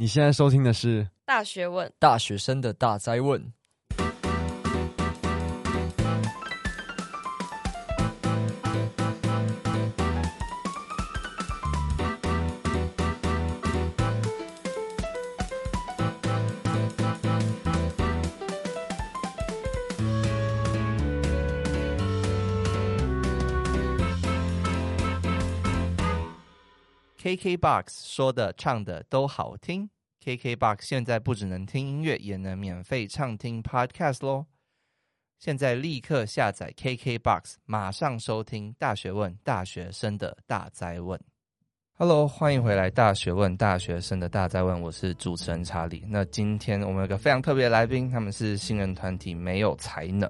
你现在收听的是《大学问》，大学生的大灾问。KKBOX 说的唱的都好听，KKBOX 现在不只能听音乐，也能免费畅听 Podcast 喽！现在立刻下载 KKBOX，马上收听《大学问》大学生的大哉问。Hello，欢迎回来，《大学问》大学生的大哉问，我是主持人查理。那今天我们有个非常特别的来宾，他们是新人团体没有才能，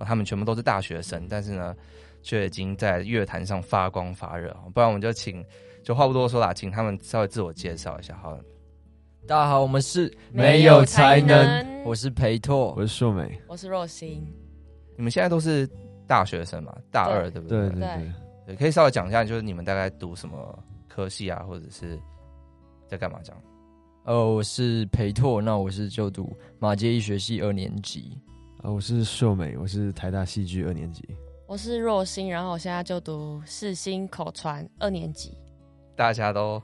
他们全部都是大学生，但是呢，却已经在乐坛上发光发热。不然我们就请。就话不多说啦，请他们稍微自我介绍一下。好了，大家好，我们是没有才能，我是裴拓，我是硕美，我是若星。你们现在都是大学生嘛？大二对不对？对对对，对，可以稍微讲一下，就是你们大概读什么科系啊，或者是在干嘛这样？呃，我是裴拓，那我是就读马街医学系二年级。啊，我是秀美，我是台大戏剧二年级。我是若星，然后我现在就读世新口传二年级。大家都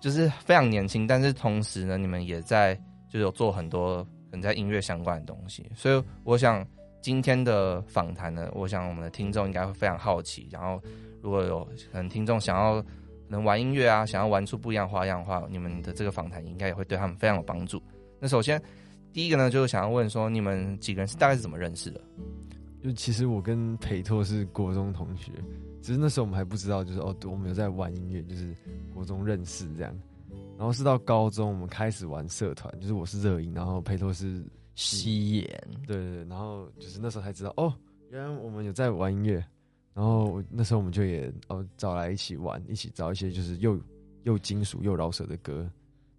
就是非常年轻，但是同时呢，你们也在就有做很多可能在音乐相关的东西，所以我想今天的访谈呢，我想我们的听众应该会非常好奇。然后如果有可能听众想要能玩音乐啊，想要玩出不一样花样的话，你们的这个访谈应该也会对他们非常有帮助。那首先第一个呢，就是想要问说，你们几个人是大概是怎么认识的？就其实我跟裴拓是国中同学。只是那时候我们还不知道，就是哦，我们有在玩音乐，就是国中认识这样。然后是到高中，我们开始玩社团，就是我是热音，然后佩托是西演，对对对。然后就是那时候才知道，哦，原来我们有在玩音乐。然后那时候我们就也哦找来一起玩，一起找一些就是又又金属又饶舌的歌，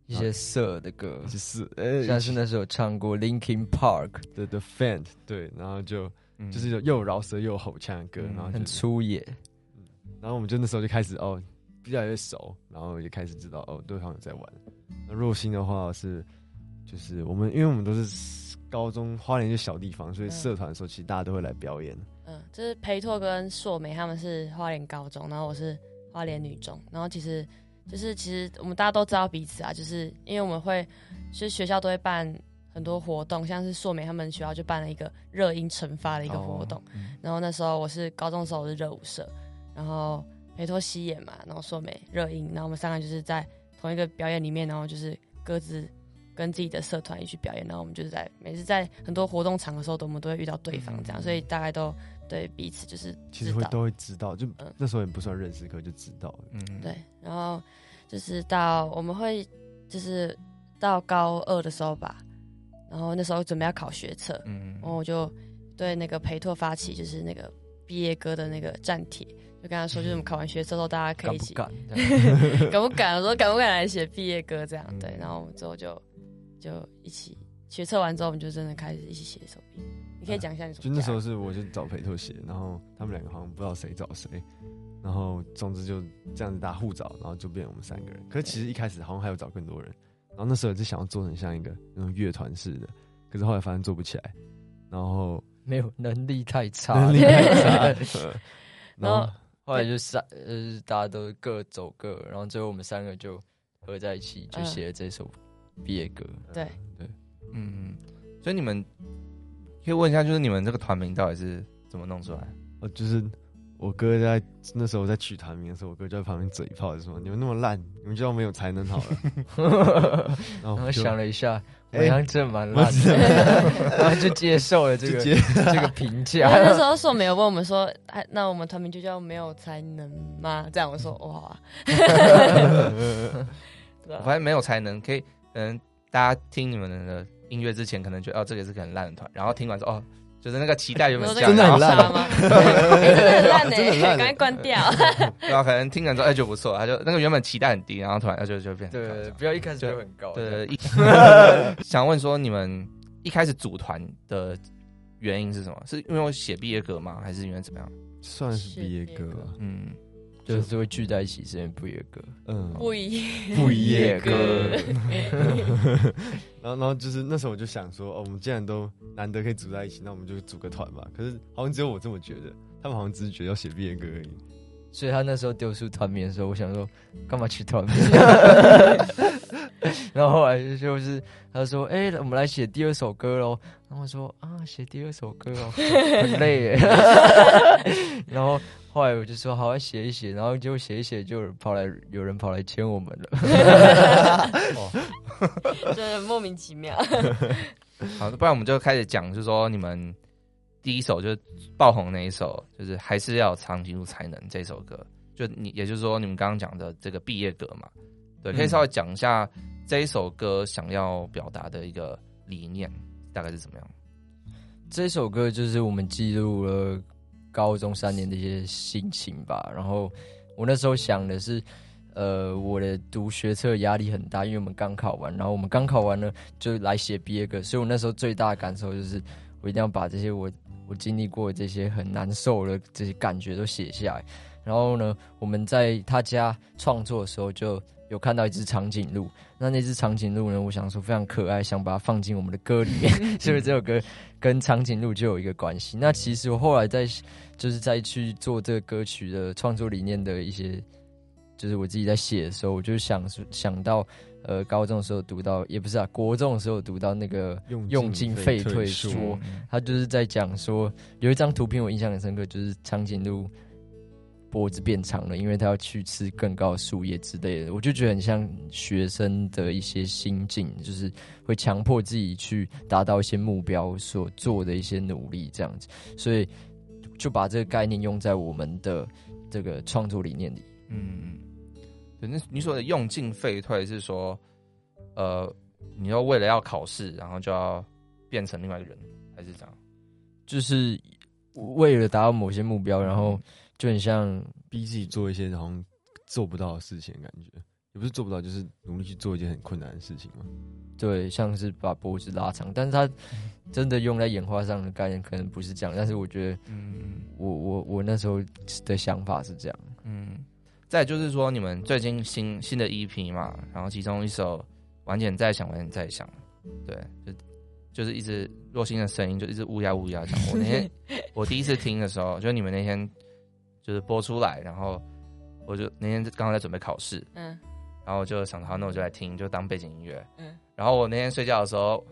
一些色的歌，就是呃，像是那时候唱过 Linkin Park 的 The Faint，对，然后就、嗯、就是又饶舌又吼腔的歌，然后、就是、很粗野。然后我们就那时候就开始哦，比较越熟，然后也开始知道哦，对方有在玩。那若星的话是，就是我们因为我们都是高中花莲就小地方，所以社团的时候其实大家都会来表演。嗯，就是裴拓跟硕美他们是花莲高中，然后我是花莲女中，然后其实就是其实我们大家都知道彼此啊，就是因为我们会，其实学校都会办很多活动，像是硕美他们学校就办了一个热音惩罚的一个活动，然后那时候我是高中的时候我是热舞社。然后裴拓西演嘛，然后硕美热映，然后我们三个就是在同一个表演里面，然后就是各自跟自己的社团一起表演，然后我们就是在每次在很多活动场的时候，我们都会遇到对方这样，所以大概都对彼此就是其实会都会知道，就那时候也不算认识，可就知道了。嗯，对。然后就是到我们会就是到高二的时候吧，然后那时候准备要考学测，嗯，然后我就对那个裴拓发起就是那个毕业歌的那个战帖。就跟他说，就是我们考完学测之后，大家可以一起，敢不敢？敢不敢？我说敢不敢来写毕业歌这样？嗯、对，然后我们之后就就一起学测完之后，我们就真的开始一起写一首毕业。你可以讲一下你什么？就那时候是我就找裴拓写，然后他们两个好像不知道谁找谁，然后总之就这样子大家互找，然后就变我们三个人。可是其实一开始好像还有找更多人，然后那时候就想要做成像一个那种乐团似的，可是后来发现做不起来，然后没有能力太差，能力太差，然后。后来就三呃，大家都各走各，然后最后我们三个就合在一起，就写了这首毕业歌。对对，嗯，所以你们可以问一下，就是你们这个团名到底是怎么弄出来？哦，就是。我哥在那时候在取团名的时候，我哥就在旁边嘴炮，就说：“你们那么烂，你们就没有才能好了。” 然后我想了一下，好像真蛮烂的，然后就接受了这个 这个评价。那时候硕没有问我们说：“哎，那我们团名就叫没有才能吗？”这样我说：“哇。”我发现没有才能可以，嗯，大家听你们的音乐之前，可能觉得哦，这个是个很烂的团，然后听完之后哦。就是那个期待有没有真的很烂吗？真的很烂呢，赶快关掉。对啊，可能听完之后哎就不错，他就那个原本期待很低，然后突然就就变对，不要一开始就很高。对，想问说你们一开始组团的原因是什么？是因为我写毕业歌吗？还是因为怎么样？算是毕业歌。嗯，就是会聚在一起，是因为不夜歌。嗯，不一不夜歌。歌 然后，然后就是那时候我就想说，哦，我们既然都难得可以组在一起，那我们就组个团吧。可是好像只有我这么觉得，他们好像只是觉得要写毕业歌而已。所以他那时候丢出团名的时候，我想说，干嘛取团名？然后后来就是他说，哎、欸，我们来写第二首歌喽。然后我说啊，写第二首歌哦，很累耶。然后后来我就说，好，写一写。然后就写一写，就跑来有人跑来签我们了。就是莫名其妙。好，不然我们就开始讲，就是说你们。第一首就是爆红那一首，就是还是要有长颈鹿才能这首歌。就你，也就是说你们刚刚讲的这个毕业歌嘛，对，可以稍微讲一下这一首歌想要表达的一个理念大概是怎么样？这首歌就是我们记录了高中三年的一些心情吧。然后我那时候想的是，呃，我的读学测压力很大，因为我们刚考完，然后我们刚考完了就来写毕业歌，所以我那时候最大的感受就是，我一定要把这些我。我经历过这些很难受的这些感觉都写下来，然后呢，我们在他家创作的时候就有看到一只长颈鹿。那那只长颈鹿呢，我想说非常可爱，想把它放进我们的歌里面，所以这首歌跟长颈鹿就有一个关系。那其实我后来在就是在去做这个歌曲的创作理念的一些，就是我自己在写的时候，我就想想到。呃，高中的时候读到，也不是啊，国中的时候读到那个用进废退说，他就是在讲说，有一张图片我印象很深刻，就是长颈鹿脖子变长了，因为他要去吃更高的树叶之类的，我就觉得很像学生的一些心境，就是会强迫自己去达到一些目标所做的一些努力这样子，所以就把这个概念用在我们的这个创作理念里，嗯。那你说的用进废退是说，呃，你要为了要考试，然后就要变成另外一个人，还是这样？就是为了达到某些目标，然后就很像逼自己做一些好像做不到的事情，感觉也不是做不到，就是努力去做一件很困难的事情嘛。对，像是把脖子拉长，但是他真的用在演化上的概念可能不是这样。但是我觉得，嗯，我我我那时候的想法是这样，嗯。再就是说，你们最近新新的 EP 嘛，然后其中一首《晚点再想，晚点再想》，对，就就是一直若心的声音，就一直乌鸦乌鸦讲。我那天 我第一次听的时候，就你们那天就是播出来，然后我就那天刚好在准备考试，嗯，然后我就想着好，那我就来听，就当背景音乐，嗯，然后我那天睡觉的时候，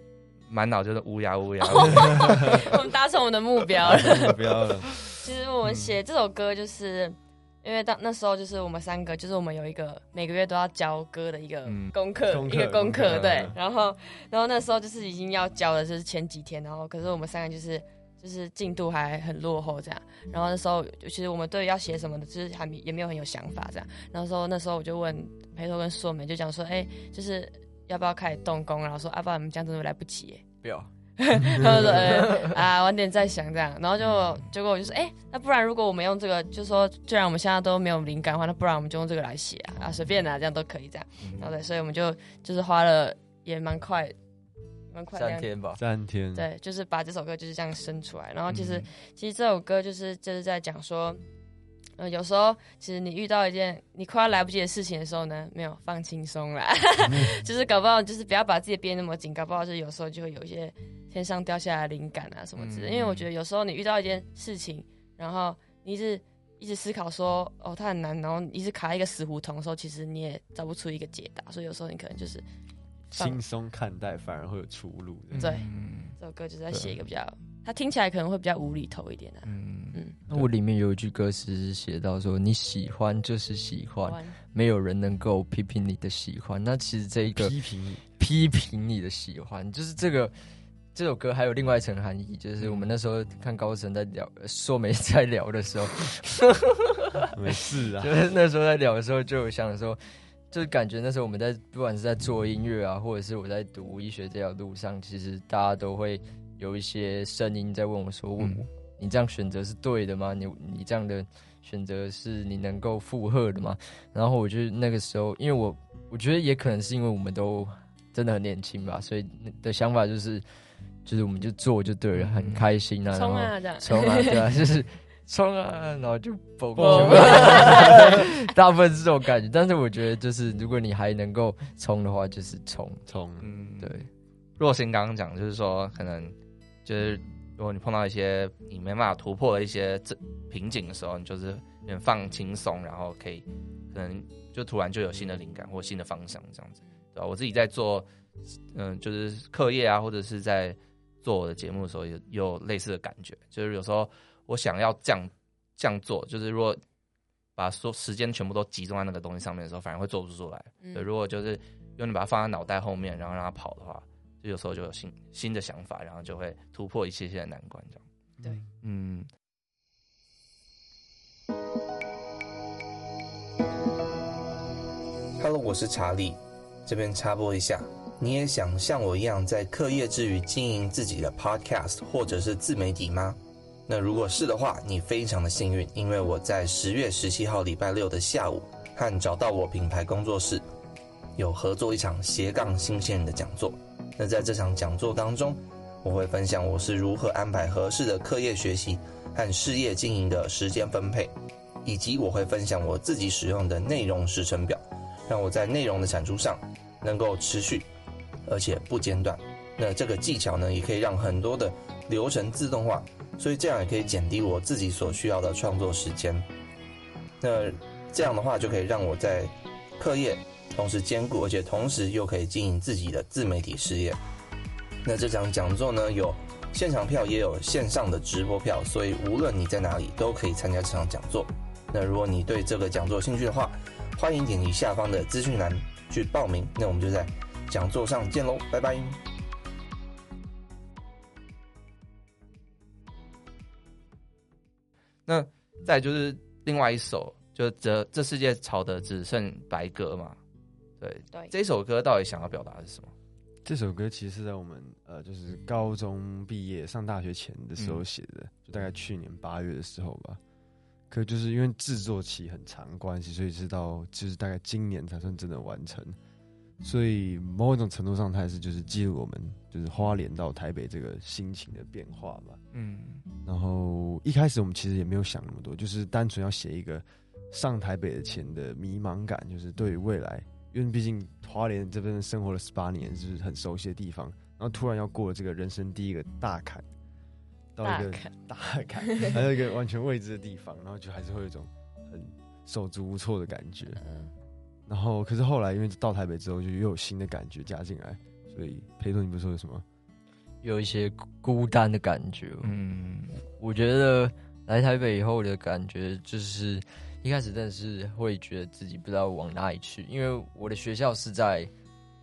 满脑就是乌鸦乌鸦。我们达成我们的目标了，目标了。其实我们写这首歌就是。因为当那时候就是我们三个，就是我们有一个每个月都要交歌的一个功课，嗯、一个功课，对。然后，然后那时候就是已经要交的，就是前几天，然后可是我们三个就是就是进度还很落后这样。然后那时候其实我们对要写什么的，就是还没也没有很有想法这样。然后说那时候我就问裴头跟硕美，就讲说，哎，就是要不要开始动工？然后说，啊，不然我们这样真的来不及，不要。他们说、欸：“啊，晚点再想这样。”然后就结果我就说：“哎、欸，那不然如果我们用这个，就说既然我们现在都没有灵感的话，那不然我们就用这个来写啊，啊，随便啊，这样都可以这样。然后对，所以我们就就是花了也蛮快，蛮快三天吧，三天。对，就是把这首歌就是这样生出来。然后其实其实这首歌就是就是在讲说。”呃，有时候其实你遇到一件你快要来不及的事情的时候呢，没有放轻松啦，就是搞不好就是不要把自己憋那么紧，搞不好就是有时候就会有一些天上掉下来的灵感啊什么之类的。因为我觉得有时候你遇到一件事情，然后你一直一直思考说哦它很难，然后一直卡在一个死胡同的时候，其实你也找不出一个解答。所以有时候你可能就是轻松看待，反而会有出路。对，这首歌就是在写一个比较，它听起来可能会比较无厘头一点的。嗯嗯。那我里面有一句歌词写到说：“你喜欢就是喜欢，没有人能够批评你的喜欢。”那其实这一个批评批评你的喜欢，就是这个这首歌还有另外一层含义，就是我们那时候看高层在聊，说没在聊的时候，没事啊，就是那时候在聊的时候，就有想说，就是感觉那时候我们在不管是在做音乐啊，或者是我在读医学这条路上，其实大家都会有一些声音在问我说：“问我。”你这样选择是对的吗？你你这样的选择是你能够负荷的吗？然后我觉得那个时候，因为我我觉得也可能是因为我们都真的很年轻吧，所以的想法就是，就是我们就做就对了，很开心啊，冲啊，这样冲啊，对啊，就是冲啊，然后就蹦，哦 大部分是这种感觉。但是我觉得，就是如果你还能够冲的话，就是冲冲。嗯，对。若心刚刚讲，就是说，可能就是如果你碰到一些你没办法突破的一些这瓶颈的时候，你就是有点放轻松，然后可以可能就突然就有新的灵感或新的方向这样子，对吧？我自己在做，嗯、呃，就是课业啊，或者是在做我的节目的时候，有有类似的感觉，就是有时候。我想要这样这样做，就是如果把说时间全部都集中在那个东西上面的时候，反而会做不出来。嗯、对，如果就是用你把它放在脑袋后面，然后让它跑的话，就有时候就有新新的想法，然后就会突破一些些的难关。这样，对，嗯。Hello，我是查理，这边插播一下，你也想像我一样在课业之余经营自己的 Podcast 或者是自媒体吗？那如果是的话，你非常的幸运，因为我在十月十七号礼拜六的下午，和找到我品牌工作室有合作一场斜杠新鲜的讲座。那在这场讲座当中，我会分享我是如何安排合适的课业学习和事业经营的时间分配，以及我会分享我自己使用的内容时程表，让我在内容的产出上能够持续而且不间断。那这个技巧呢，也可以让很多的流程自动化。所以这样也可以减低我自己所需要的创作时间。那这样的话就可以让我在课业同时兼顾，而且同时又可以经营自己的自媒体事业。那这场讲座呢，有现场票，也有线上的直播票，所以无论你在哪里都可以参加这场讲座。那如果你对这个讲座有兴趣的话，欢迎点击下方的资讯栏去报名。那我们就在讲座上见喽，拜拜。那再就是另外一首，就这这世界吵得只剩白鸽嘛，对对，这首歌到底想要表达的是什么？这首歌其实是在我们呃，就是高中毕业上大学前的时候写的，嗯、就大概去年八月的时候吧。可就是因为制作期很长关系，所以直到就是大概今年才算真的完成。所以某一种程度上，它也是就是记录我们就是花莲到台北这个心情的变化吧。嗯，然后一开始我们其实也没有想那么多，就是单纯要写一个上台北的前的迷茫感，就是对于未来，因为毕竟花莲这边生活了十八年，就是很熟悉的地方，然后突然要过了这个人生第一个大坎，到一个大坎，还有一个完全未知的地方，然后就还是会有一种很手足无措的感觉。嗯。然后，可是后来因为到台北之后，就又有新的感觉加进来，所以裴总，你不是说有什么？有一些孤单的感觉。嗯，我觉得来台北以后的感觉，就是一开始真的是会觉得自己不知道往哪里去，因为我的学校是在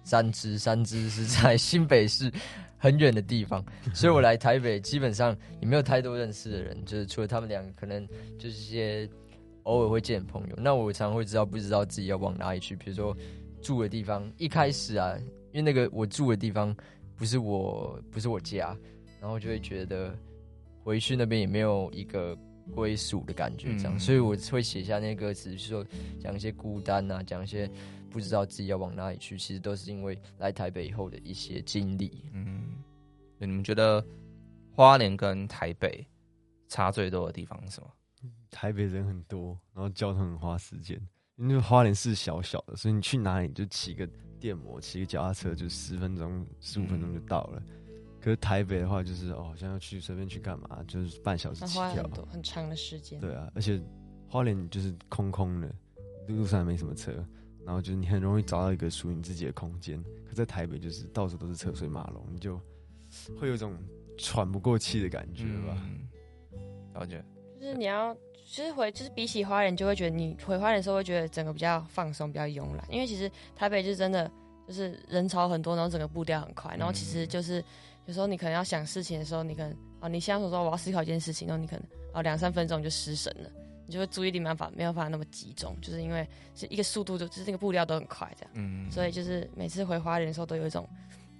三芝，三芝是在 新北市很远的地方，所以我来台北基本上也没有太多认识的人，就是除了他们两个，可能就是一些。偶尔会见朋友，那我常会知道不知道自己要往哪里去。比如说住的地方，一开始啊，因为那个我住的地方不是我不是我家，然后就会觉得回去那边也没有一个归属的感觉，这样，嗯、所以我会写下那歌词，是说讲一些孤单啊，讲一些不知道自己要往哪里去，其实都是因为来台北以后的一些经历。嗯，你们觉得花莲跟台北差最多的地方是什么？台北人很多，然后交通很花时间。因为花莲是小小的，所以你去哪里就骑个电摩，骑个脚踏车，就十分钟、十五分钟就到了。嗯、可是台北的话，就是哦，好像要去随便去干嘛，就是半小时起跳，很，很长的时间。对啊，而且花莲就是空空的，路上也没什么车，然后就是你很容易找到一个属于你自己的空间。可在台北就是到处都是车水马龙，你就会有一种喘不过气的感觉吧。了解、嗯，就是你要。其实回就是比起花莲，就会觉得你回花莲的时候会觉得整个比较放松，比较慵懒。因为其实台北就是真的就是人潮很多，然后整个步调很快，然后其实就是有时候你可能要想事情的时候，你可能哦，你现在说说我要思考一件事情，然后你可能哦两三分钟就失神了，你就会注意力没办法没有办法那么集中，就是因为是一个速度就就是那个步调都很快这样。嗯。所以就是每次回花莲的时候都有一种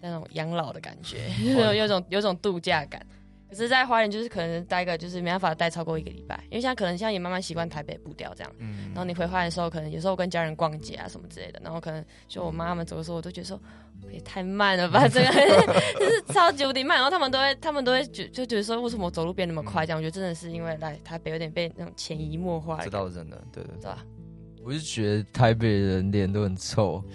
那种养老的感觉，有有种有种度假感。可是，在花莲就是可能待个，就是没办法待超过一个礼拜，因为现在可能现在也慢慢习惯台北步调这样。嗯。然后你回花莲的时候，可能有时候跟家人逛街啊什么之类的，然后可能就我妈他们走的时候，我都觉得说，也太慢了吧，这个 就是超级无敌慢。然后他们都会，他们都会觉就觉得说，为什么我走路变那么快？这样、嗯、我觉得真的是因为来台北有点被那种潜移默化。这倒是真的，对对对，对吧？我是觉得台北人脸都很臭，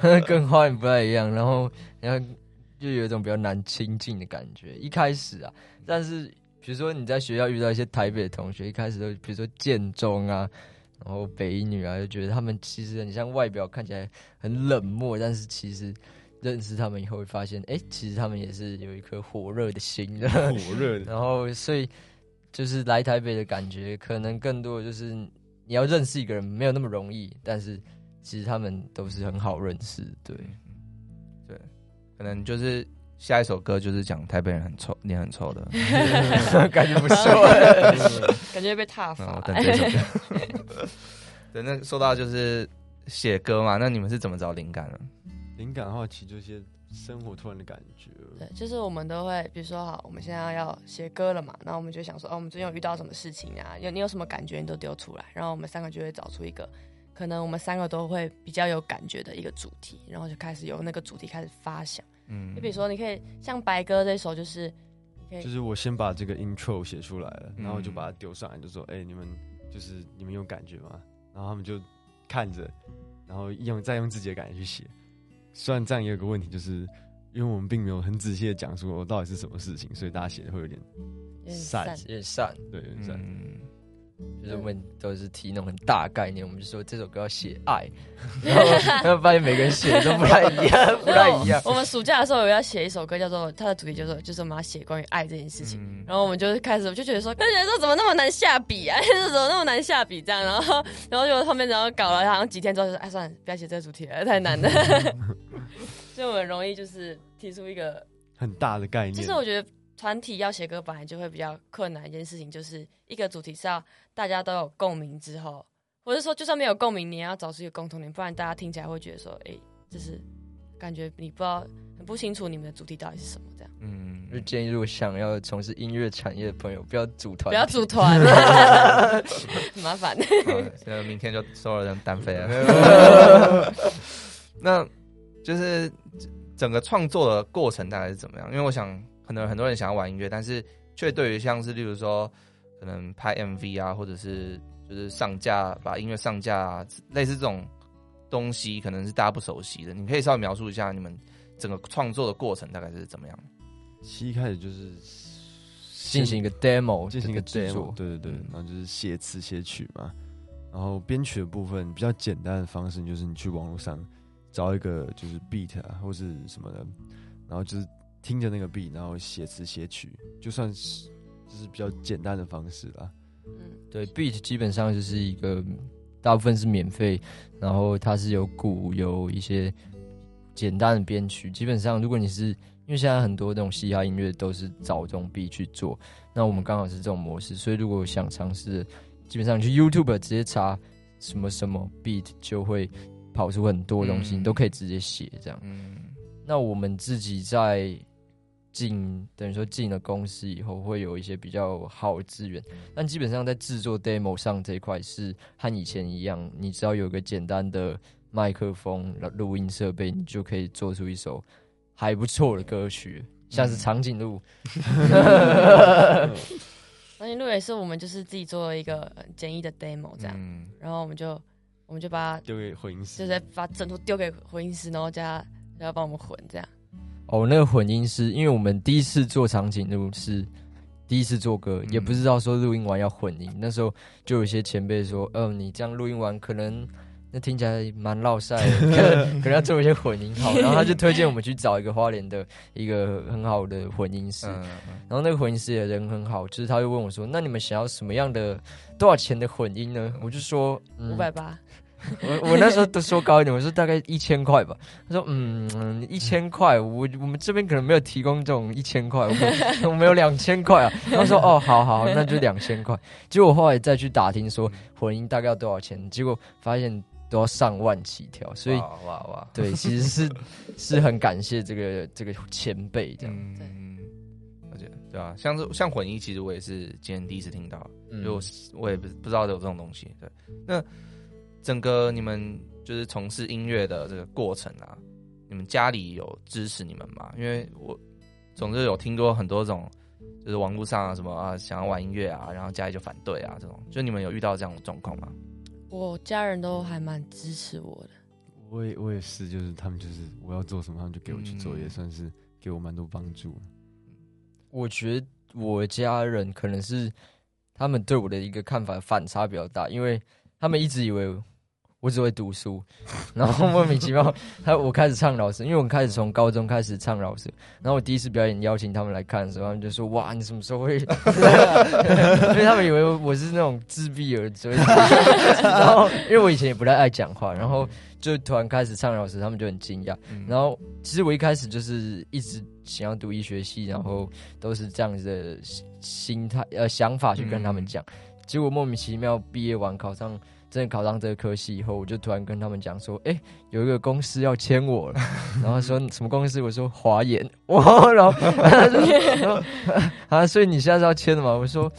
跟花莲不太一样，然后然后就有一种比较难亲近的感觉。一开始啊，但是比如说你在学校遇到一些台北的同学，一开始都比如说建中啊。然后北一女啊，就觉得他们其实很像外表看起来很冷漠，但是其实认识他们以后会发现，哎，其实他们也是有一颗火热的心的，火热的。然后所以就是来台北的感觉，可能更多的就是你要认识一个人没有那么容易，但是其实他们都是很好认识，对，对，可能就是。下一首歌就是讲台北人很臭，脸很臭的，感觉不错，感觉被踏伐。等这首歌，对，那说到就是写歌嘛，那你们是怎么找灵感呢？灵感的话，其实就是些生活突然的感觉。对，就是我们都会，比如说，好，我们现在要写歌了嘛，然后我们就想说，哦，我们最近有遇到什么事情啊？有你有什么感觉，你都丢出来，然后我们三个就会找出一个可能我们三个都会比较有感觉的一个主题，然后就开始由那个主题开始发想。嗯，你比如说，你可以像白哥这首，就是，就是我先把这个 intro 写出来了，然后就把它丢上来，就说，哎、欸，你们就是你们有感觉吗？然后他们就看着，然后用再用自己的感觉去写。虽然这样也有个问题，就是因为我们并没有很仔细的讲说我到底是什么事情，所以大家写的会有点散，有点散，对，有点散。嗯就是我们都是提那种很大概念，我们就说这首歌要写爱，然 后然后发现每个人写的都不太一样，不太一样。我们暑假的时候有要写一首歌，叫做它的主题叫做就是我们要写关于爱这件事情。嗯、然后我们就开始就觉得说，就觉得说怎么那么难下笔啊？怎么那么难下笔这样？然后然后就后面然后搞了好像几天之后就说，哎算了，不要写这个主题了，太难了。所以我们容易就是提出一个很大的概念。其实我觉得。团体要写歌本来就会比较困难，一件事情就是一个主题是要大家都有共鸣之后，或者说就算没有共鸣，你也要找出一个共同点，不然大家听起来会觉得说，哎、欸，就是感觉你不知道很不清楚你们的主题到底是什么这样。嗯，就建议如果想要从事音乐产业的朋友，不要组团，不要组团，很麻烦。现在明天就收了人单飞了。那就是整个创作的过程大概是怎么样？因为我想。可能很多人想要玩音乐，但是却对于像是例如说，可能拍 MV 啊，或者是就是上架把音乐上架啊，类似这种东西，可能是大家不熟悉的。你可以稍微描述一下你们整个创作的过程大概是怎么样？其实一开始就是进行一个 demo，进行一个 demo，对对对，然后就是写词写曲嘛，然后编曲的部分比较简单的方式就是你去网络上找一个就是 beat 啊或是什么的，然后就是。听着那个 beat，然后写词写曲，就算是就是比较简单的方式啦。嗯，对，beat 基本上就是一个大部分是免费，然后它是有鼓，有一些简单的编曲。基本上，如果你是因为现在很多这种嘻哈音乐都是找这种 beat 去做，那我们刚好是这种模式，所以如果想尝试，基本上你去 YouTube 直接查什么什么 beat 就会跑出很多东西，嗯、你都可以直接写这样。嗯，那我们自己在。进等于说进了公司以后，会有一些比较好的资源，但基本上在制作 demo 上这一块是和以前一样，你只要有个简单的麦克风、录音设备，你就可以做出一首还不错的歌曲，像是长颈鹿。长颈鹿也是我们就是自己做了一个简易的 demo 这样，嗯、然后我们就我们就把它丢给混音师，就是把整图丢给混音师，然后叫他要帮我们混这样。哦，那个混音师，因为我们第一次做场景录是第一次做歌，嗯、也不知道说录音完要混音。那时候就有些前辈说：“嗯、呃，你这样录音完，可能那听起来蛮烙赛的，可能可能要做一些混音好。”然后他就推荐我们去找一个花莲的一个很好的混音师。嗯嗯、然后那个混音师也人很好，就是他就问我说：“那你们想要什么样的多少钱的混音呢？”我就说：“五百八。” 我我那时候都说高一点，我说大概一千块吧。他说嗯，一千块，我我们这边可能没有提供这种一千块，我们 我们有两千块啊。他说哦，好好，那就两千块。结果后来再去打听说混音大概要多少钱，结果发现都要上万起跳。所以哇哇，哇对，其实是是很感谢这个这个前辈这样。嗯，而且对啊，像是像混音，其实我也是今天第一次听到，嗯、就我也不不知道有这种东西。对，那。整个你们就是从事音乐的这个过程啊，你们家里有支持你们吗？因为我总是有听过很多种，就是网络上啊什么啊想要玩音乐啊，然后家里就反对啊这种，就你们有遇到这样的状况吗？我家人都还蛮支持我的。我也我也是，就是他们就是我要做什么，他们就给我去做，嗯、也算是给我蛮多帮助。我觉得我家人可能是他们对我的一个看法反差比较大，因为他们一直以为我只会读书，然后莫名其妙他我开始唱老师，因为我开始从高中开始唱老师，然后我第一次表演邀请他们来看的时候，他们就说：“哇，你什么时候会？”因为他们以为我是那种自闭儿，所以 然后因为我以前也不太爱讲话，然后。就突然开始唱老师，他们就很惊讶。嗯、然后其实我一开始就是一直想要读医学系，然后都是这样子的心态呃想法去跟他们讲。嗯、结果莫名其妙毕业完考上真的考上这个科系以后，我就突然跟他们讲说：“哎、欸，有一个公司要签我了。”然后说什么公司？我说华研。哇！然后 他说：“啊，所以你现在是要签的吗？”我说：“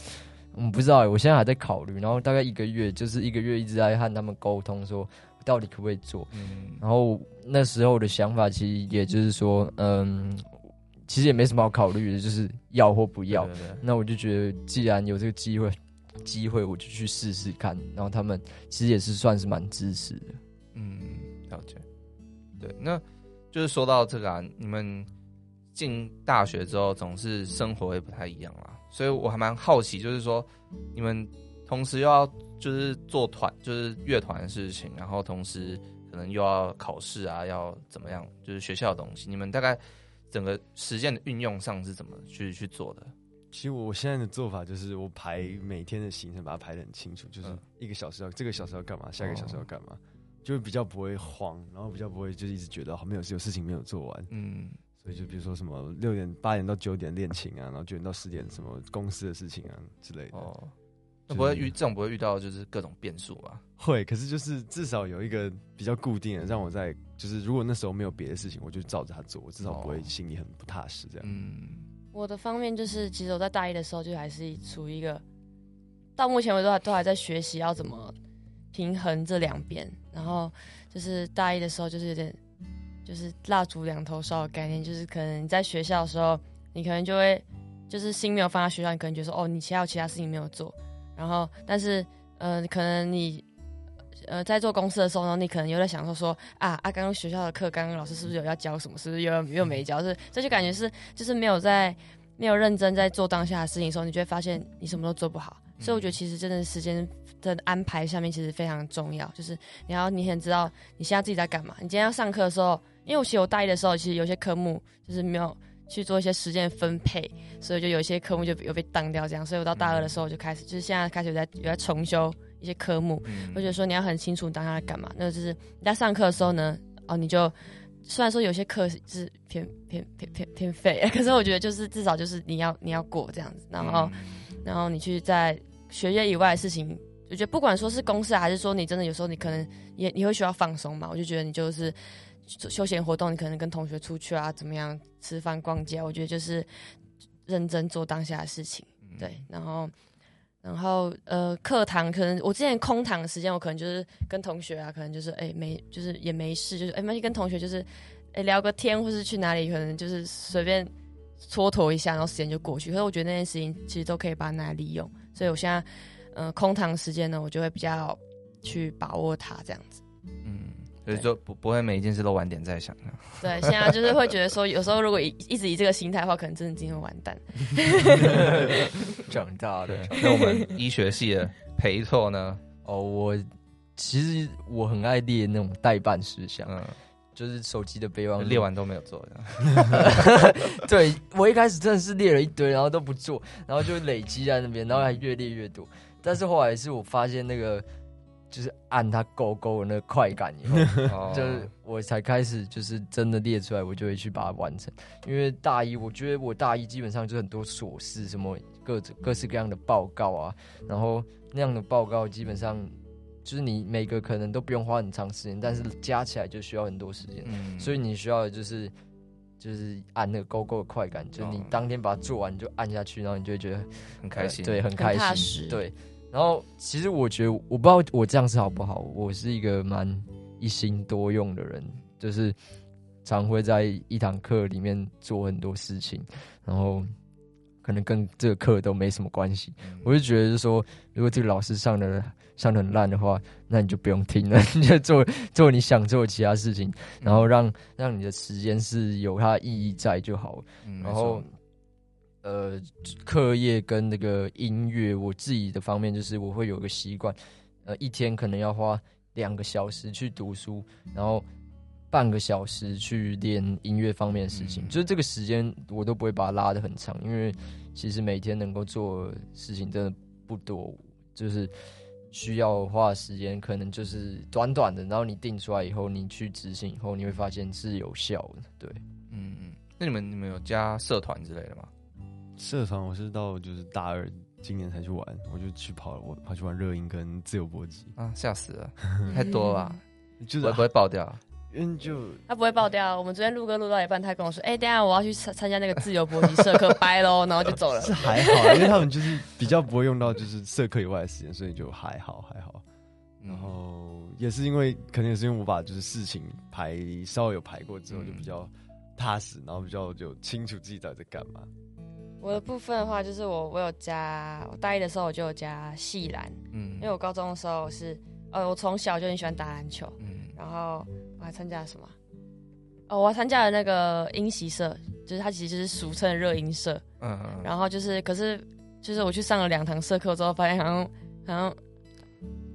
嗯，不知道，我现在还在考虑。”然后大概一个月，就是一个月一直在和他们沟通说。到底可不可以做？嗯，然后那时候的想法其实也就是说，嗯，其实也没什么好考虑的，就是要或不要。对对对。那我就觉得，既然有这个机会，机会我就去试试看。然后他们其实也是算是蛮支持的。嗯，了解。对，那就是说到这个啊，你们进大学之后，总是生活也不太一样啦，所以我还蛮好奇，就是说你们同时又要。就是做团，就是乐团的事情，然后同时可能又要考试啊，要怎么样？就是学校的东西，你们大概整个时间的运用上是怎么去去做的？其实我现在的做法就是，我排每天的行程，把它排的很清楚，就是一个小时要这个小时要干嘛，下一个小时要干嘛，哦、就比较不会慌，然后比较不会就是一直觉得好没有有事情没有做完。嗯，所以就比如说什么六点八点到九点练琴啊，然后九点到十点什么公司的事情啊之类的。哦。那不会遇这种不会遇到就是各种变数吧？会，可是就是至少有一个比较固定的，让我在就是如果那时候没有别的事情，我就照着它做，我至少不会心里很不踏实这样。嗯，我的方面就是，其实我在大一的时候就还是处于一个，到目前为止都还都还在学习要怎么平衡这两边。然后就是大一的时候就是有点就是蜡烛两头烧的概念，就是可能你在学校的时候，你可能就会就是心没有放在学校，你可能觉得说哦，你其他有其他事情没有做。然后，但是，呃，可能你，呃，在做公司的时候呢，你可能又在想说说啊啊，刚刚学校的课，刚刚老师是不是有要教什么？是不是又又没教？是，这就感觉是就是没有在没有认真在做当下的事情的时候，你就会发现你什么都做不好。嗯、所以我觉得其实真的时间的安排下面其实非常重要，就是你要你很知道你现在自己在干嘛。你今天要上课的时候，因为我其实我大一的时候，其实有些科目就是没有。去做一些时间分配，所以就有一些科目就有被当掉，这样，所以我到大二的时候就开始，嗯、就是现在开始有在有在重修一些科目。嗯、我觉得说你要很清楚当下在干嘛，那就是你在上课的时候呢，哦，你就虽然说有些课是偏偏偏偏偏废，可是我觉得就是至少就是你要你要过这样子，然后、嗯、然后你去在学业以外的事情，我觉得不管说是公事还是说你真的有时候你可能也你会需要放松嘛，我就觉得你就是。休闲活动，你可能跟同学出去啊，怎么样吃饭、逛街？我觉得就是认真做当下的事情，对。然后，然后呃，课堂可能我之前空堂的时间，我可能就是跟同学啊，可能就是哎、没，就是也没事，就是哎，没、事、跟同学就是哎、聊个天，或是去哪里，可能就是随便蹉跎一下，然后时间就过去。可是我觉得那件事情其实都可以把它拿来利用，所以我现在嗯空堂时间呢，我就会比较去把握它，这样子。嗯。所以就不不会每一件事都晚点再想。对，现在就是会觉得说，有时候如果一一直以这个心态的话，可能真的今天会完蛋。长大的，那我们医学系的裴拓呢？哦，我其实我很爱列那种代办事项，嗯，就是手机的备忘，列完都没有做。对，我一开始真的是列了一堆，然后都不做，然后就累积在那边，然后还越列越多。但是后来是我发现那个。就是按它勾勾的那个快感以后，就是我才开始就是真的列出来，我就会去把它完成。因为大一，我觉得我大一基本上就很多琐事，什么各种各式各样的报告啊，然后那样的报告基本上就是你每个可能都不用花很长时间，但是加起来就需要很多时间，嗯、所以你需要的就是就是按那个勾勾的快感，就是你当天把它做完就按下去，然后你就会觉得很开心，对，很开心，对。然后，其实我觉得，我不知道我这样是好不好。我是一个蛮一心多用的人，就是常会在一堂课里面做很多事情，然后可能跟这个课都没什么关系。嗯、我就觉得，就是说，如果这个老师上的上的很烂的话，那你就不用听了，你就做做你想做的其他事情，然后让让你的时间是有它的意义在就好。嗯、然后，呃，课业跟那个音乐，我自己的方面就是我会有个习惯，呃，一天可能要花两个小时去读书，然后。半个小时去练音乐方面的事情，嗯、就是这个时间我都不会把它拉得很长，因为其实每天能够做的事情真的不多，就是需要花的时间可能就是短短的，然后你定出来以后，你去执行以后，你会发现是有效的。对，嗯嗯。那你们你们有加社团之类的吗？社团我是到就是大二今年才去玩，我就去跑我跑去玩热音跟自由搏击啊，吓死了，太多了，就是会不会爆掉？因为就他不会爆掉。我们昨天录歌录到一半，他跟我说：“哎、欸，等下我要去参参加那个自由搏击社课，拜喽。”然后就走了。是还好，因为他们就是比较不会用到就是社课以外的时间，所以就还好还好。然后也是因为，可能也是因为我把就是事情排稍微有排过之后，就比较踏实，然后比较就清楚自己到底在干嘛。我的部分的话，就是我我有加，我大一的时候我就有加系篮，嗯，因为我高中的时候是，呃，我从小就很喜欢打篮球，嗯，然后。我还参加了什么？哦，我还参加了那个音习社，就是它其实就是俗称的热音社。嗯，嗯，然后就是，可是就是我去上了两堂社课之后，发现好像好像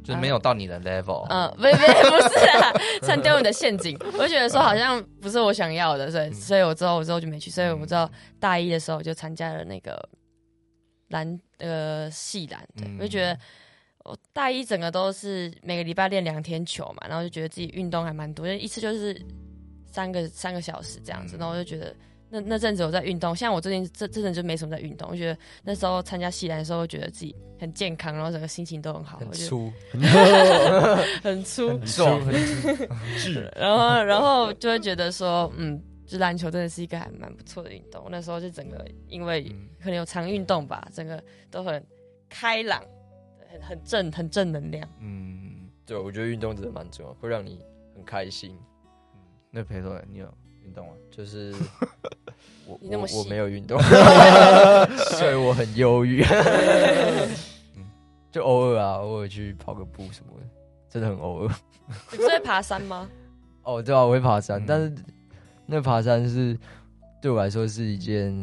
就是没有到你的 level。嗯，不不不是啊，参加你的陷阱。我就觉得说好像不是我想要的，所以所以我之后我之后就没去。所以我知道大一的时候就参加了那个篮呃系篮，对，我就觉得。我大一整个都是每个礼拜练两天球嘛，然后就觉得自己运动还蛮多，就一次就是三个三个小时这样子，然后我就觉得那那阵子我在运动，像我最近这这阵就没什么在运动，我觉得那时候参加戏篮的时候，觉得自己很健康，然后整个心情都很好，很粗，很粗，很壮，然后然后就会觉得说，嗯，就篮球真的是一个还蛮不错的运动。那时候就整个因为可能有常运动吧，整个都很开朗。很正，很正能量。嗯，对，我觉得运动真的蛮重要，会让你很开心。嗯，那裴总，你有运动啊？就是我你那么我，我没有运动，所以我很忧郁。嗯，就偶尔啊，偶尔去跑个步什么的，真的很偶尔。你不是会爬山吗？哦，对啊，我会爬山，嗯、但是那爬山是对我来说是一件，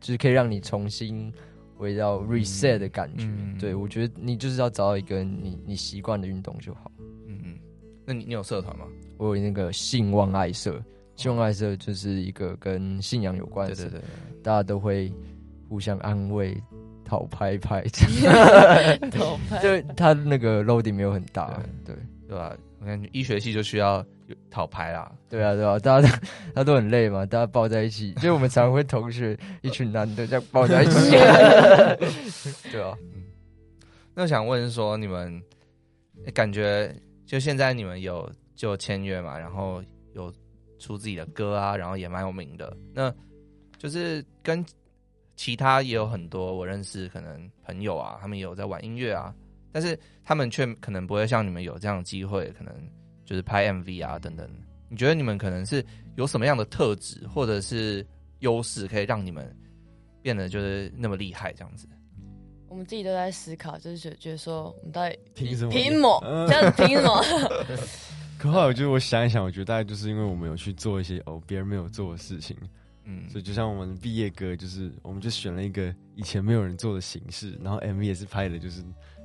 就是可以让你重新。回到 reset 的感觉，嗯、对，我觉得你就是要找到一个你你习惯的运动就好。嗯嗯，那你你有社团吗？我有那个信望爱社，信望爱社就是一个跟信仰有关的，对对对，大家都会互相安慰、讨拍拍，讨拍，就他那个 loading 没有很大，对。对，对吧？我看医学系就需要讨拍啦，对啊，对啊，大家都他都很累嘛，大家抱在一起，就我们常常会同学一群男的这样抱在一起，对啊，嗯，那我想问说，你们感觉就现在你们有就签约嘛，然后有出自己的歌啊，然后也蛮有名的，那就是跟其他也有很多我认识可能朋友啊，他们也有在玩音乐啊。但是他们却可能不会像你们有这样的机会，可能就是拍 MV 啊等等。你觉得你们可能是有什么样的特质或者是优势，可以让你们变得就是那么厉害这样子？我们自己都在思考，就是觉觉得说，我们到底凭什么？凭什么？这样凭什么？可后来我觉得，我想一想，我觉得大概就是因为我们有去做一些哦别人没有做的事情，嗯，所以就像我们毕业歌，就是我们就选了一个以前没有人做的形式，然后 MV 也是拍的，就是。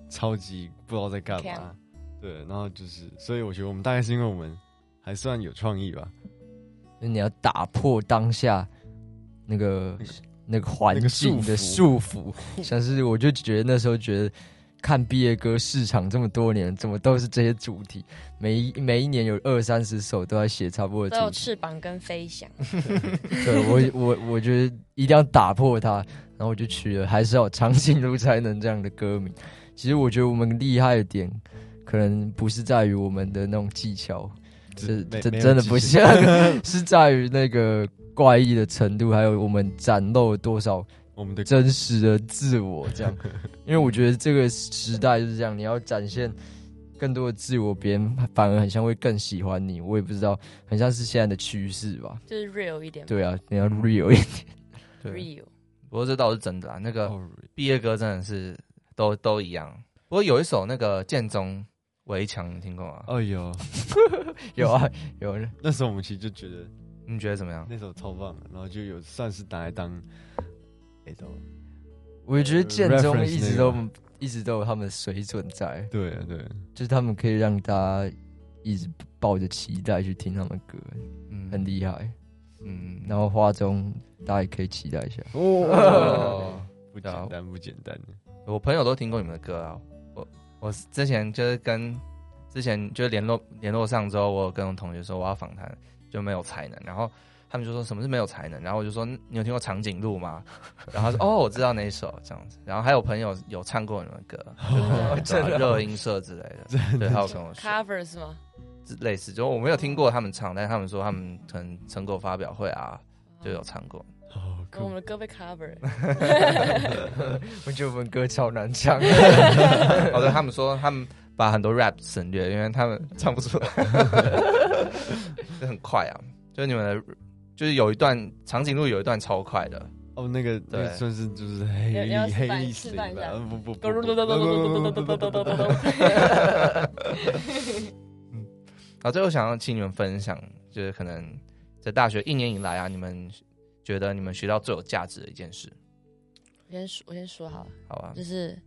超级不知道在干嘛，对，然后就是，所以我觉得我们大概是因为我们还算有创意吧。你要打破当下那个那个环境的束缚，像是我就觉得那时候觉得看毕业歌市场这么多年，怎么都是这些主题，每一每一年有二三十首都在写差不多的主题，都有翅膀跟飞翔。对，我我我觉得一定要打破它，然后我就取了还是要长颈鹿才能这样的歌名。其实我觉得我们厉害的点，可能不是在于我们的那种技巧，是这真的不像，是在于那个怪异的程度，还有我们展露了多少我们的真实的自我。这样，因为我觉得这个时代就是这样，你要展现更多的自我，别人反而很像会更喜欢你。我也不知道，很像是现在的趋势吧。就是 real 一点。对啊，你要 real 一点。，real。不过这倒是真的啊，那个毕业歌真的是都都一样。不过有一首那个建中围墙，你听过吗？哦，有，有啊，有。那时候我们其实就觉得，你觉得怎么样？那首超棒，然后就有算是拿来当，哎都。我觉得建中一直都一直都有他们的水准在，对对，就是他们可以让大家一直抱着期待去听他们歌，嗯，很厉害，嗯，然后花中大家也可以期待一下。哦，不简单不简单，我朋友都听过你们的歌啊，我我之前就是跟之前就联络联络上之后，我有跟我同学说我要访谈，就没有才能，然后。他们就说什么是没有才能，然后我就说，你有听过长颈鹿吗？然后他说哦，我知道那一首这样子。然后还有朋友有唱过 你们的歌，就是热音社之类的，对，还有跟我说 cover 是吗？类似，就我没有听过他们唱，但是他们说他们可能成果发表会啊就有唱过。跟我们的歌被 cover，我觉得我们歌超难唱。哦，对，他们说他们把很多 rap 省略，因为他们唱不出来，就很快啊，就是你们的。就是有一段长颈鹿有一段超快的哦，那个对，算是就是黑历黑历史吧，不不不，嗯，好，最后想要请你们分享，就是可能在大学一年以来啊，你们觉得你们学到最有价值的一件事。我先说，我先说好了，好吧，就是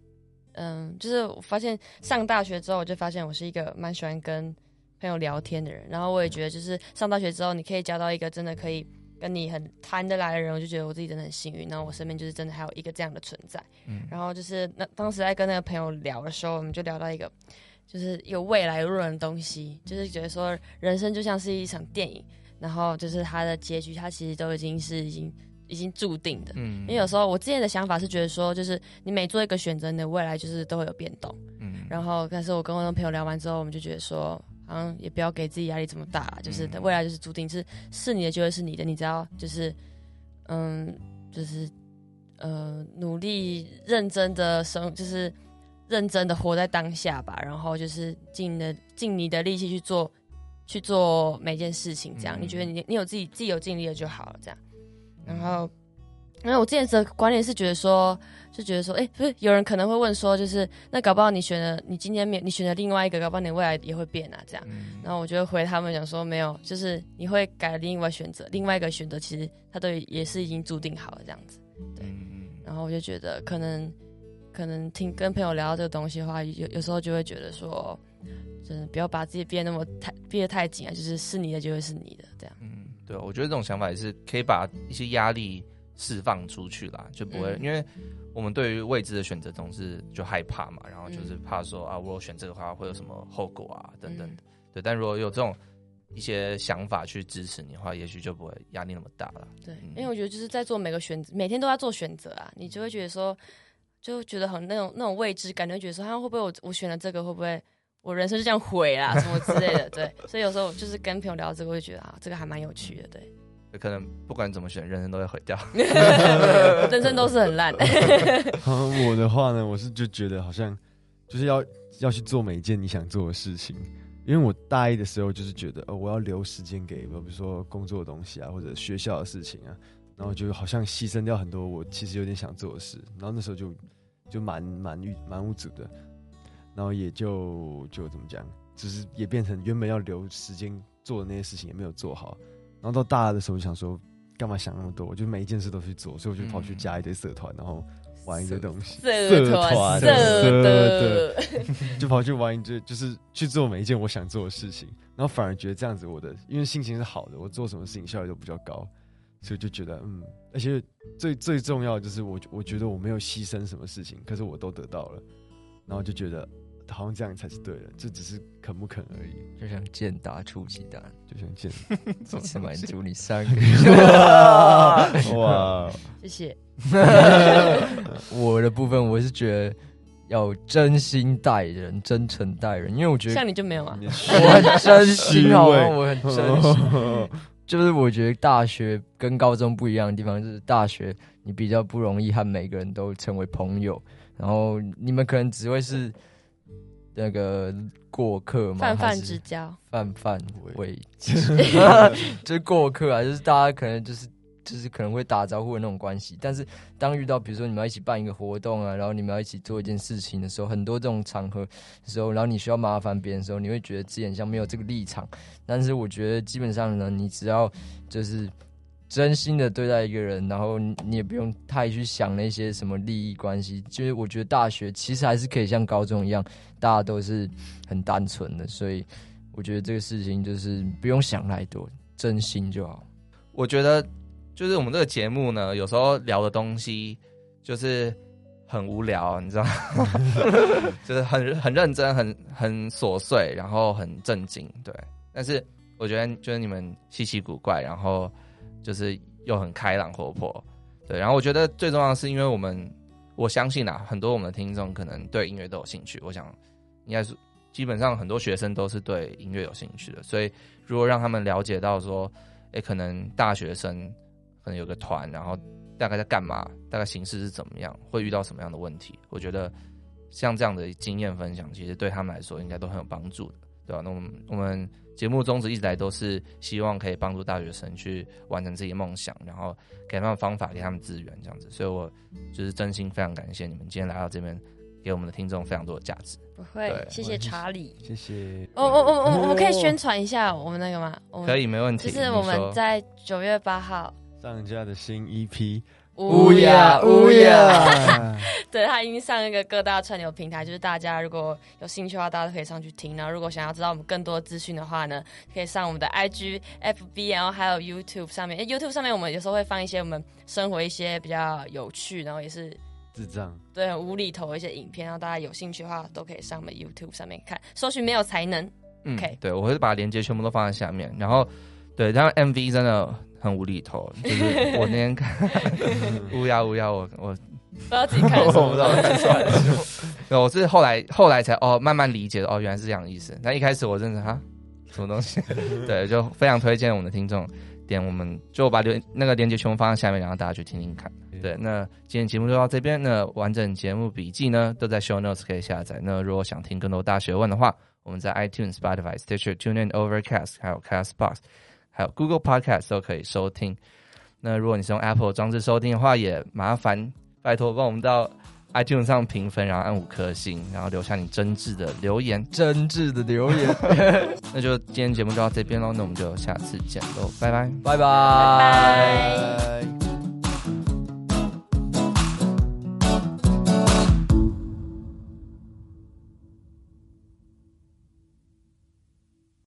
嗯，就是我发现上大学之后，我就发现我是一个蛮喜欢跟。朋友聊天的人，然后我也觉得，就是上大学之后，你可以交到一个真的可以跟你很谈得来的人，我就觉得我自己真的很幸运。然后我身边就是真的还有一个这样的存在。嗯，然后就是那当时在跟那个朋友聊的时候，我们就聊到一个就是有未来论的东西，就是觉得说人生就像是一场电影，然后就是它的结局，它其实都已经是已经已经注定的。嗯，因为有时候我之前的想法是觉得说，就是你每做一个选择，你的未来就是都会有变动。嗯，然后但是我跟我那朋友聊完之后，我们就觉得说。嗯，也不要给自己压力这么大，就是未来就是注定是是你的就会是你的，你只要就是嗯，就是呃努力认真的生，就是认真的活在当下吧，然后就是尽的尽你的力气去做去做每件事情，这样、嗯、你觉得你你有自己自己有尽力了就好了，这样，然后。因为我之前的观念是觉得说，就觉得说，哎、欸，不是有人可能会问说，就是那搞不好你选了，你今天没你选了另外一个，搞不好你未来也会变啊，这样。嗯、然后我就回他们讲说，没有，就是你会改另外选择，另外一个选择其实它都也是已经注定好了这样子。对。嗯、然后我就觉得，可能可能听跟朋友聊到这个东西的话，有有时候就会觉得说，真的不要把自己憋那么太憋得太紧啊，就是是你的就会是你的这样。嗯，对，我觉得这种想法也是可以把一些压力。释放出去啦，就不会，嗯、因为我们对于未知的选择总是就害怕嘛，然后就是怕说啊，我选这个的话会有什么后果啊，等等对，但如果有这种一些想法去支持你的话，也许就不会压力那么大了。对，嗯、因为我觉得就是在做每个选择，每天都在做选择啊，你就会觉得说，就觉得很那种那种未知感，就觉得说，他会不会我我选了这个，会不会我人生就这样毁啦，什么之类的。对，所以有时候就是跟朋友聊这个，会觉得啊，这个还蛮有趣的。对。可能不管怎么选，人生都会毁掉。人生都是很烂。我的话呢，我是就觉得好像就是要要去做每一件你想做的事情。因为我大一的时候就是觉得，哦，我要留时间给，比如说工作的东西啊，或者学校的事情啊，然后就好像牺牲掉很多我其实有点想做的事。然后那时候就就蛮蛮郁蛮无助的，然后也就就怎么讲，只是也变成原本要留时间做的那些事情也没有做好。然后到大二的时候，就想说，干嘛想那么多？我就每一件事都去做，所以我就跑去加一堆社团，然后玩一堆东西。社团，社的，就跑去玩一堆，就是去做每一件我想做的事情。然后反而觉得这样子，我的因为心情是好的，我做什么事情效率都比较高，所以就觉得嗯，而且最最重要的就是我我觉得我没有牺牲什么事情，可是我都得到了，然后就觉得。好像这样才是对的，这只是肯不肯而已。就像健达出奇蛋，就像剑，一次满足你三个。哇，哇谢谢。我的部分，我是觉得要真心待人，真诚待人，因为我觉得像你就没有啊。我很真心好吗？我很真心。就是我觉得大学跟高中不一样的地方，就是大学你比较不容易和每个人都成为朋友，然后你们可能只会是。那个过客吗？泛泛之交，泛泛为，就是过客啊，就是大家可能就是就是可能会打招呼的那种关系。但是当遇到比如说你们要一起办一个活动啊，然后你们要一起做一件事情的时候，很多这种场合的时候，然后你需要麻烦别人的时候，你会觉得自己很像没有这个立场。但是我觉得基本上呢，你只要就是。真心的对待一个人，然后你也不用太去想那些什么利益关系。就是我觉得大学其实还是可以像高中一样，大家都是很单纯的，所以我觉得这个事情就是不用想太多，真心就好。我觉得就是我们这个节目呢，有时候聊的东西就是很无聊，你知道吗？就是很很认真、很很琐碎，然后很正经，对。但是我觉得就是你们稀奇古怪，然后。就是又很开朗活泼，对，然后我觉得最重要的是，因为我们我相信啊，很多我们的听众可能对音乐都有兴趣。我想应该是基本上很多学生都是对音乐有兴趣的，所以如果让他们了解到说，诶，可能大学生可能有个团，然后大概在干嘛，大概形式是怎么样，会遇到什么样的问题，我觉得像这样的经验分享，其实对他们来说应该都很有帮助的，对吧？那我们我们。节目宗旨一直来都是希望可以帮助大学生去完成自己的梦想，然后给他们方法，给他们资源，这样子。所以我就是真心非常感谢你们今天来到这边，给我们的听众非常多的价值。不会，谢谢查理，谢谢。我我我我我们可以宣传一下我们那个吗？可以，没问题。就是我们在九月八号上架的新 EP。乌鸦乌鸦，对，他已经上一个各大串流平台，就是大家如果有兴趣的话，大家都可以上去听。然后，如果想要知道我们更多资讯的话呢，可以上我们的 IG、FB，然后还有 YouTube 上面。YouTube 上面我们有时候会放一些我们生活一些比较有趣，然后也是智障，对，很无厘头的一些影片。然后大家有兴趣的话，都可以上我们 YouTube 上面看，搜寻没有才能。嗯，OK，对，我会把链接全部都放在下面。然后，对，然后 MV 真的。很无厘头，就是我那天看 乌鸦乌鸦，我我不知道自己看 什么，我不知道看什么。我是后来后来才哦慢慢理解的哦，原来是这样的意思。那一开始我真的哈什么东西，对，就非常推荐我们的听众点我们就把连那个链接全部放在下面，然后大家去听听看。对，那今天节目就到这边，那完整节目笔记呢都在 Show Notes 可以下载。那如果想听更多大学问的话，我们在 iTunes、Spotify、Stitcher、TuneIn、Overcast 还有 Castbox。还有 Google Podcast 都可以收听。那如果你是用 Apple 装置收听的话，也麻烦拜托帮我们到 iTunes 上评分，然后按五颗星，然后留下你真挚的留言。真挚的留言。那就今天节目就到这边喽，那我们就下次见喽，拜拜，拜拜。拜拜。